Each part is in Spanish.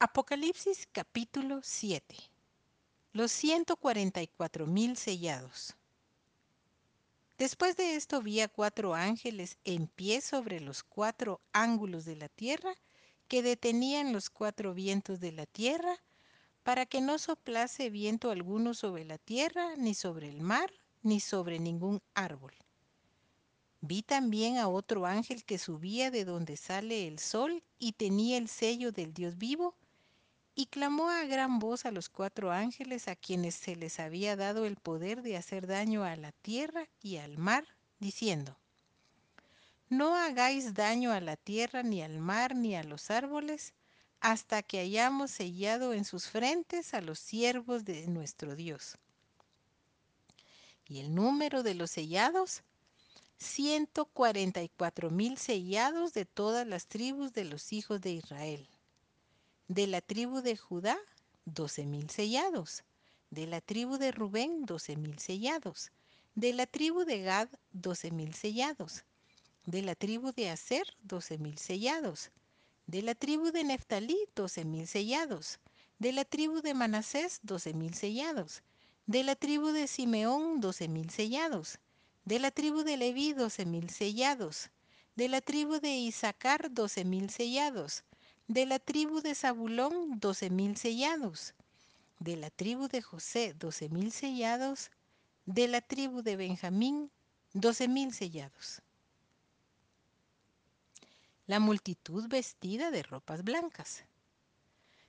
Apocalipsis capítulo 7 Los 144 mil sellados Después de esto vi a cuatro ángeles en pie sobre los cuatro ángulos de la tierra que detenían los cuatro vientos de la tierra para que no soplase viento alguno sobre la tierra, ni sobre el mar, ni sobre ningún árbol. Vi también a otro ángel que subía de donde sale el sol y tenía el sello del Dios vivo, y clamó a gran voz a los cuatro ángeles a quienes se les había dado el poder de hacer daño a la tierra y al mar, diciendo, No hagáis daño a la tierra, ni al mar, ni a los árboles, hasta que hayamos sellado en sus frentes a los siervos de nuestro Dios. Y el número de los sellados 144 mil sellados de todas las tribus de los hijos de Israel. De la tribu de Judá, doce mil sellados. De la tribu de Rubén, doce mil sellados. De la tribu de Gad, doce mil sellados. De la tribu de Aser, doce mil sellados. De la tribu de Neftalí, doce mil sellados. De la tribu de Manasés, doce mil sellados. De la tribu de Simeón, doce mil sellados de la tribu de Leví, doce mil sellados. De la tribu de Isaacar, doce mil sellados. De la tribu de Zabulón, doce mil sellados. De la tribu de José, doce mil sellados. De la tribu de Benjamín, doce mil sellados. La multitud vestida de ropas blancas.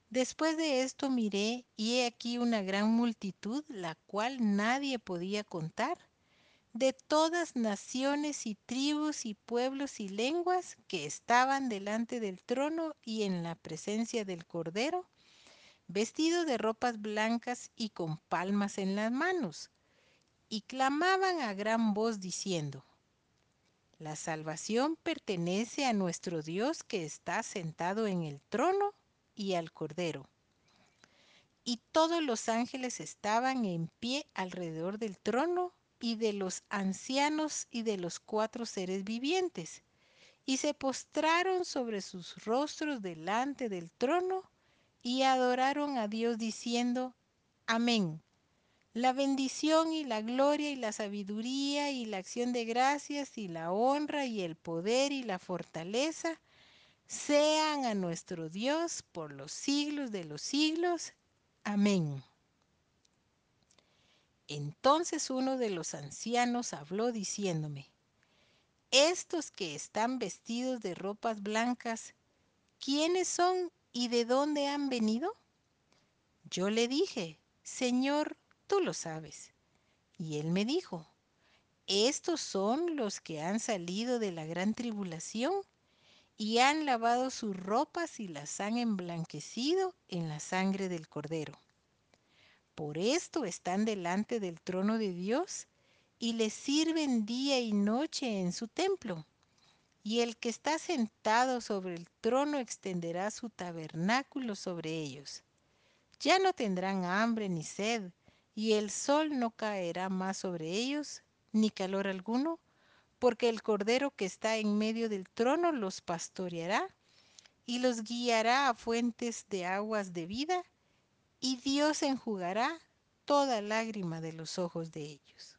Después de esto miré y he aquí una gran multitud, la cual nadie podía contar de todas naciones y tribus y pueblos y lenguas que estaban delante del trono y en la presencia del Cordero, vestidos de ropas blancas y con palmas en las manos, y clamaban a gran voz diciendo, La salvación pertenece a nuestro Dios que está sentado en el trono y al Cordero. Y todos los ángeles estaban en pie alrededor del trono y de los ancianos y de los cuatro seres vivientes, y se postraron sobre sus rostros delante del trono y adoraron a Dios diciendo, Amén. La bendición y la gloria y la sabiduría y la acción de gracias y la honra y el poder y la fortaleza sean a nuestro Dios por los siglos de los siglos. Amén. Entonces uno de los ancianos habló diciéndome, estos que están vestidos de ropas blancas, ¿quiénes son y de dónde han venido? Yo le dije, Señor, tú lo sabes. Y él me dijo, estos son los que han salido de la gran tribulación y han lavado sus ropas y las han emblanquecido en la sangre del cordero. Por esto están delante del trono de Dios y le sirven día y noche en su templo. Y el que está sentado sobre el trono extenderá su tabernáculo sobre ellos. Ya no tendrán hambre ni sed, y el sol no caerá más sobre ellos, ni calor alguno, porque el Cordero que está en medio del trono los pastoreará y los guiará a fuentes de aguas de vida, y Dios enjugará toda lágrima de los ojos de ellos.